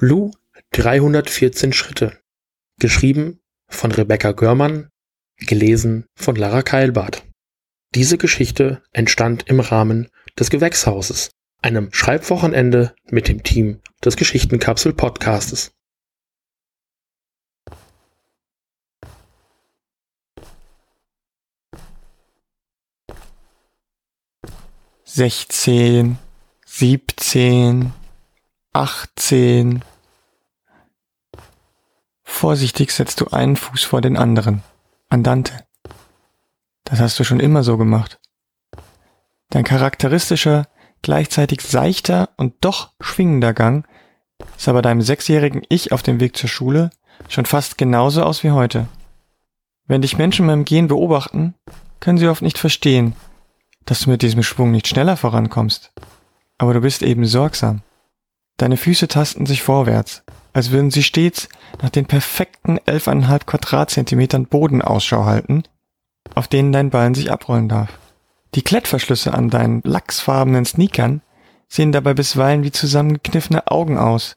314 Schritte. Geschrieben von Rebecca Görmann, gelesen von Lara Keilbart. Diese Geschichte entstand im Rahmen des Gewächshauses, einem Schreibwochenende mit dem Team des Geschichtenkapsel Podcastes. Sechzehn, siebzehn, achtzehn. Vorsichtig setzt du einen Fuß vor den anderen. Andante. Das hast du schon immer so gemacht. Dein charakteristischer, gleichzeitig seichter und doch schwingender Gang sah bei deinem sechsjährigen Ich auf dem Weg zur Schule schon fast genauso aus wie heute. Wenn dich Menschen beim Gehen beobachten, können sie oft nicht verstehen, dass du mit diesem Schwung nicht schneller vorankommst. Aber du bist eben sorgsam. Deine Füße tasten sich vorwärts, als würden sie stets nach den perfekten 11,5 Quadratzentimetern Boden Ausschau halten, auf denen dein Ballen sich abrollen darf. Die Klettverschlüsse an deinen lachsfarbenen Sneakern sehen dabei bisweilen wie zusammengekniffene Augen aus,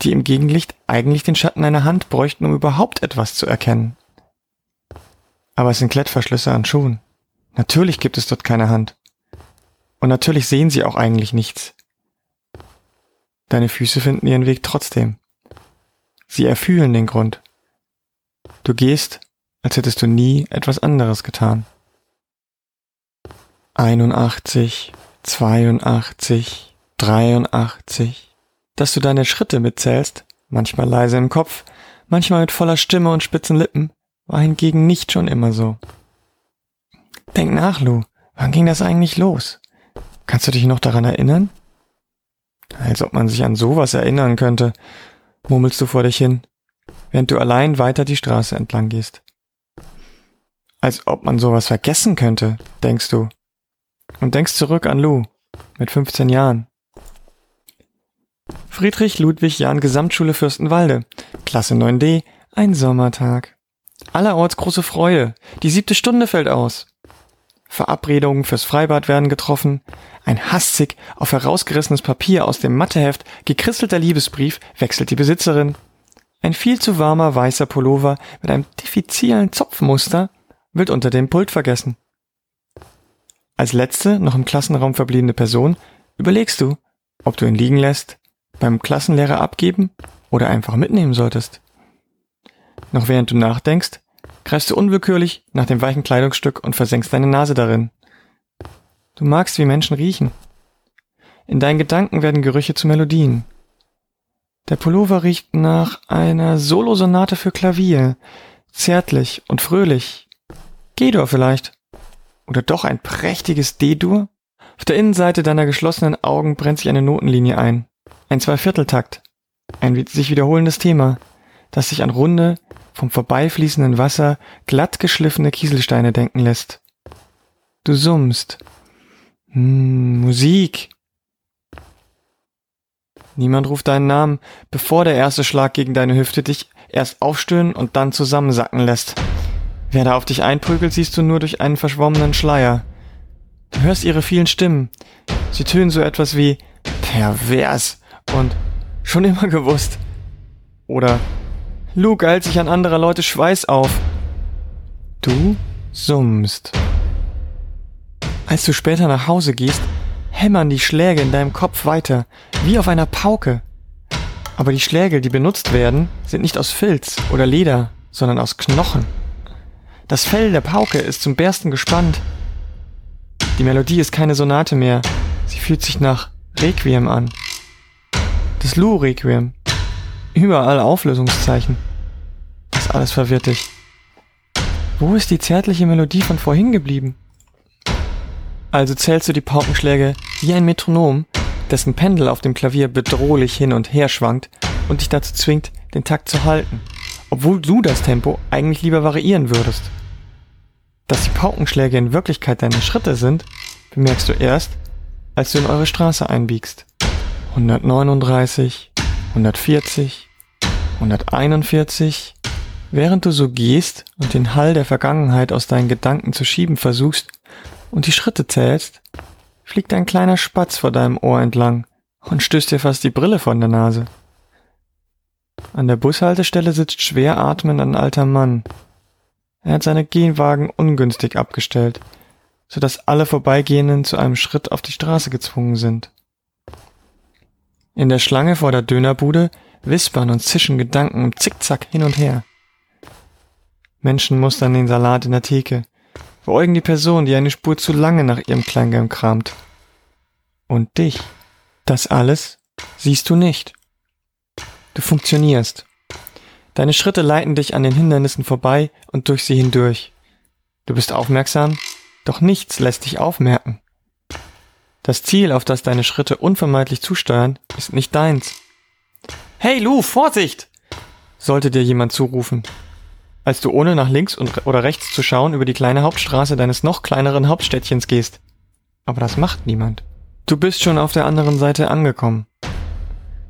die im Gegenlicht eigentlich den Schatten einer Hand bräuchten, um überhaupt etwas zu erkennen. Aber es sind Klettverschlüsse an Schuhen. Natürlich gibt es dort keine Hand. Und natürlich sehen sie auch eigentlich nichts. Deine Füße finden ihren Weg trotzdem. Sie erfühlen den Grund. Du gehst, als hättest du nie etwas anderes getan. 81, 82, 83. Dass du deine Schritte mitzählst, manchmal leise im Kopf, manchmal mit voller Stimme und spitzen Lippen, war hingegen nicht schon immer so. Denk nach, Lou. Wann ging das eigentlich los? Kannst du dich noch daran erinnern? Als ob man sich an sowas erinnern könnte, murmelst du vor dich hin, während du allein weiter die Straße entlang gehst. Als ob man sowas vergessen könnte, denkst du. Und denkst zurück an Lou, mit 15 Jahren. Friedrich Ludwig Jahn Gesamtschule Fürstenwalde, Klasse 9d, ein Sommertag. Allerorts große Freude, die siebte Stunde fällt aus. Verabredungen fürs Freibad werden getroffen, ein hastig auf herausgerissenes Papier aus dem Matheheft gekristelter Liebesbrief wechselt die Besitzerin. Ein viel zu warmer weißer Pullover mit einem diffizilen Zopfmuster wird unter dem Pult vergessen. Als letzte noch im Klassenraum verbliebene Person überlegst du, ob du ihn liegen lässt, beim Klassenlehrer abgeben oder einfach mitnehmen solltest. Noch während du nachdenkst, greifst du unwillkürlich nach dem weichen Kleidungsstück und versenkst deine Nase darin. Du magst, wie Menschen riechen. In deinen Gedanken werden Gerüche zu Melodien. Der Pullover riecht nach einer Solosonate für Klavier, zärtlich und fröhlich. G-Dur vielleicht. Oder doch ein prächtiges D-Dur? Auf der Innenseite deiner geschlossenen Augen brennt sich eine Notenlinie ein. Ein Zweivierteltakt. Ein sich wiederholendes Thema, das sich an runde, vom vorbeifließenden Wasser glatt geschliffene Kieselsteine denken lässt. Du summst. Hm, Musik. Niemand ruft deinen Namen, bevor der erste Schlag gegen deine Hüfte dich erst aufstöhnen und dann zusammensacken lässt. Wer da auf dich einprügelt, siehst du nur durch einen verschwommenen Schleier. Du hörst ihre vielen Stimmen. Sie tönen so etwas wie pervers und schon immer gewusst. Oder Luke eilt sich an anderer Leute Schweiß auf. Du summst. Als du später nach Hause gehst, hämmern die Schläge in deinem Kopf weiter, wie auf einer Pauke. Aber die Schläge, die benutzt werden, sind nicht aus Filz oder Leder, sondern aus Knochen. Das Fell der Pauke ist zum Bersten gespannt. Die Melodie ist keine Sonate mehr, sie fühlt sich nach Requiem an. Das Lu-Requiem. Überall Auflösungszeichen. Das alles verwirrt dich. Wo ist die zärtliche Melodie von vorhin geblieben? Also zählst du die Paukenschläge wie ein Metronom, dessen Pendel auf dem Klavier bedrohlich hin und her schwankt und dich dazu zwingt, den Takt zu halten, obwohl du das Tempo eigentlich lieber variieren würdest. Dass die Paukenschläge in Wirklichkeit deine Schritte sind, bemerkst du erst, als du in eure Straße einbiegst. 139, 140, 141, Während du so gehst und den Hall der Vergangenheit aus deinen Gedanken zu schieben versuchst und die Schritte zählst, fliegt ein kleiner Spatz vor deinem Ohr entlang und stößt dir fast die Brille von der Nase. An der Bushaltestelle sitzt schwer atmend ein alter Mann. Er hat seine Gehwagen ungünstig abgestellt, so dass alle Vorbeigehenden zu einem Schritt auf die Straße gezwungen sind. In der Schlange vor der Dönerbude wispern und zischen Gedanken im Zickzack hin und her. Menschen mustern den Salat in der Theke, beäugen die Person, die eine Spur zu lange nach ihrem Kleingeld kramt. Und dich. Das alles siehst du nicht. Du funktionierst. Deine Schritte leiten dich an den Hindernissen vorbei und durch sie hindurch. Du bist aufmerksam, doch nichts lässt dich aufmerken. Das Ziel, auf das deine Schritte unvermeidlich zusteuern, ist nicht deins. Hey Lou, Vorsicht! sollte dir jemand zurufen, als du ohne nach links und, oder rechts zu schauen über die kleine Hauptstraße deines noch kleineren Hauptstädtchens gehst. Aber das macht niemand. Du bist schon auf der anderen Seite angekommen.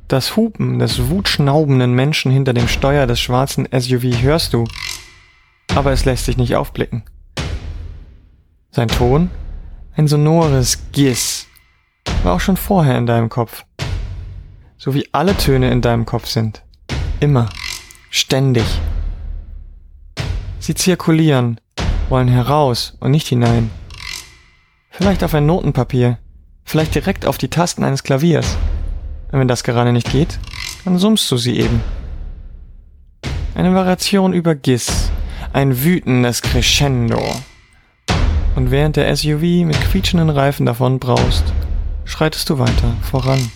Das Hupen des wutschnaubenden Menschen hinter dem Steuer des schwarzen SUV hörst du, aber es lässt sich nicht aufblicken. Sein Ton, ein sonores Giss, war auch schon vorher in deinem Kopf. So wie alle Töne in deinem Kopf sind. Immer. Ständig. Sie zirkulieren, wollen heraus und nicht hinein. Vielleicht auf ein Notenpapier, vielleicht direkt auf die Tasten eines Klaviers. Und wenn das gerade nicht geht, dann summst du sie eben. Eine Variation über Giss, ein wütendes Crescendo. Und während der SUV mit quietschenden Reifen davon braust, schreitest du weiter voran.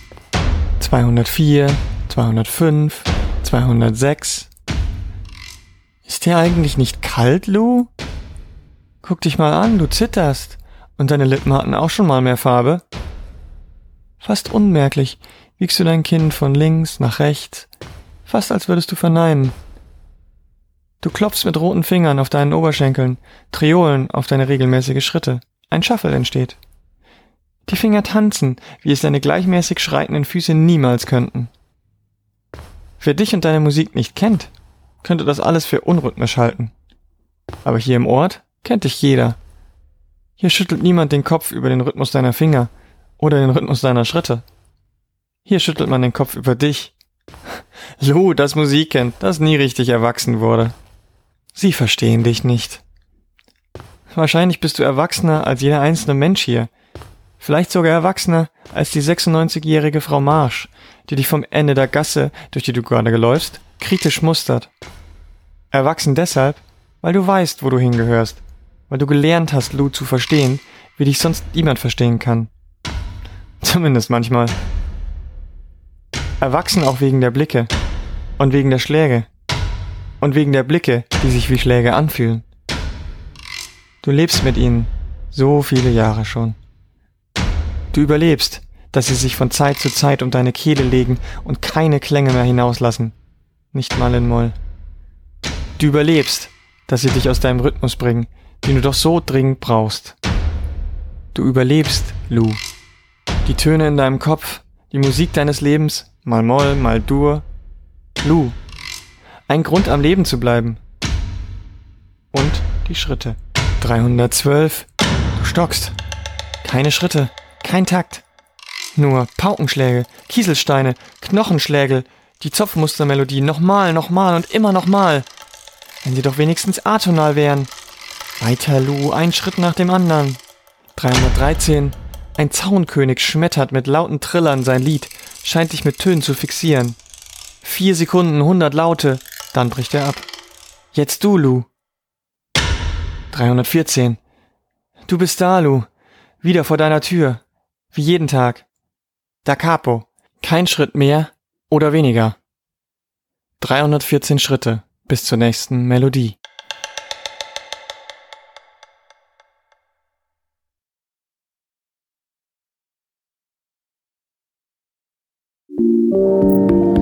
204, 205, 206. Ist dir eigentlich nicht kalt, Lou? Guck dich mal an, du zitterst. Und deine Lippen hatten auch schon mal mehr Farbe. Fast unmerklich wiegst du dein Kinn von links nach rechts, fast als würdest du verneinen. Du klopfst mit roten Fingern auf deinen Oberschenkeln, Triolen auf deine regelmäßige Schritte. Ein Shuffle entsteht. Die Finger tanzen, wie es deine gleichmäßig schreitenden Füße niemals könnten. Wer dich und deine Musik nicht kennt, könnte das alles für unrhythmisch halten. Aber hier im Ort kennt dich jeder. Hier schüttelt niemand den Kopf über den Rhythmus deiner Finger oder den Rhythmus deiner Schritte. Hier schüttelt man den Kopf über dich. Lou, das Musikkind, das nie richtig erwachsen wurde. Sie verstehen dich nicht. Wahrscheinlich bist du erwachsener als jeder einzelne Mensch hier. Vielleicht sogar erwachsener als die 96-jährige Frau Marsch, die dich vom Ende der Gasse, durch die du gerade geläufst, kritisch mustert. Erwachsen deshalb, weil du weißt, wo du hingehörst, weil du gelernt hast, Lou zu verstehen, wie dich sonst niemand verstehen kann. Zumindest manchmal. Erwachsen auch wegen der Blicke und wegen der Schläge und wegen der Blicke, die sich wie Schläge anfühlen. Du lebst mit ihnen so viele Jahre schon. Du überlebst, dass sie sich von Zeit zu Zeit um deine Kehle legen und keine Klänge mehr hinauslassen. Nicht mal in Moll. Du überlebst, dass sie dich aus deinem Rhythmus bringen, den du doch so dringend brauchst. Du überlebst, Lou. Die Töne in deinem Kopf, die Musik deines Lebens, mal Moll, mal Dur. Lu. Ein Grund am Leben zu bleiben. Und die Schritte. 312. Du stockst. Keine Schritte, kein Takt. Nur Paukenschläge, Kieselsteine, Knochenschläge, die Zopfmustermelodie nochmal, nochmal und immer nochmal. Wenn sie doch wenigstens atonal wären. Weiter, Lu, ein Schritt nach dem anderen. 313. Ein Zaunkönig schmettert mit lauten Trillern sein Lied, scheint dich mit Tönen zu fixieren. Vier Sekunden, hundert Laute, dann bricht er ab. Jetzt du, Lu. 314. Du bist da, Lu. Wieder vor deiner Tür. Wie jeden Tag. Da capo. Kein Schritt mehr oder weniger. 314 Schritte bis zur nächsten Melodie. Musik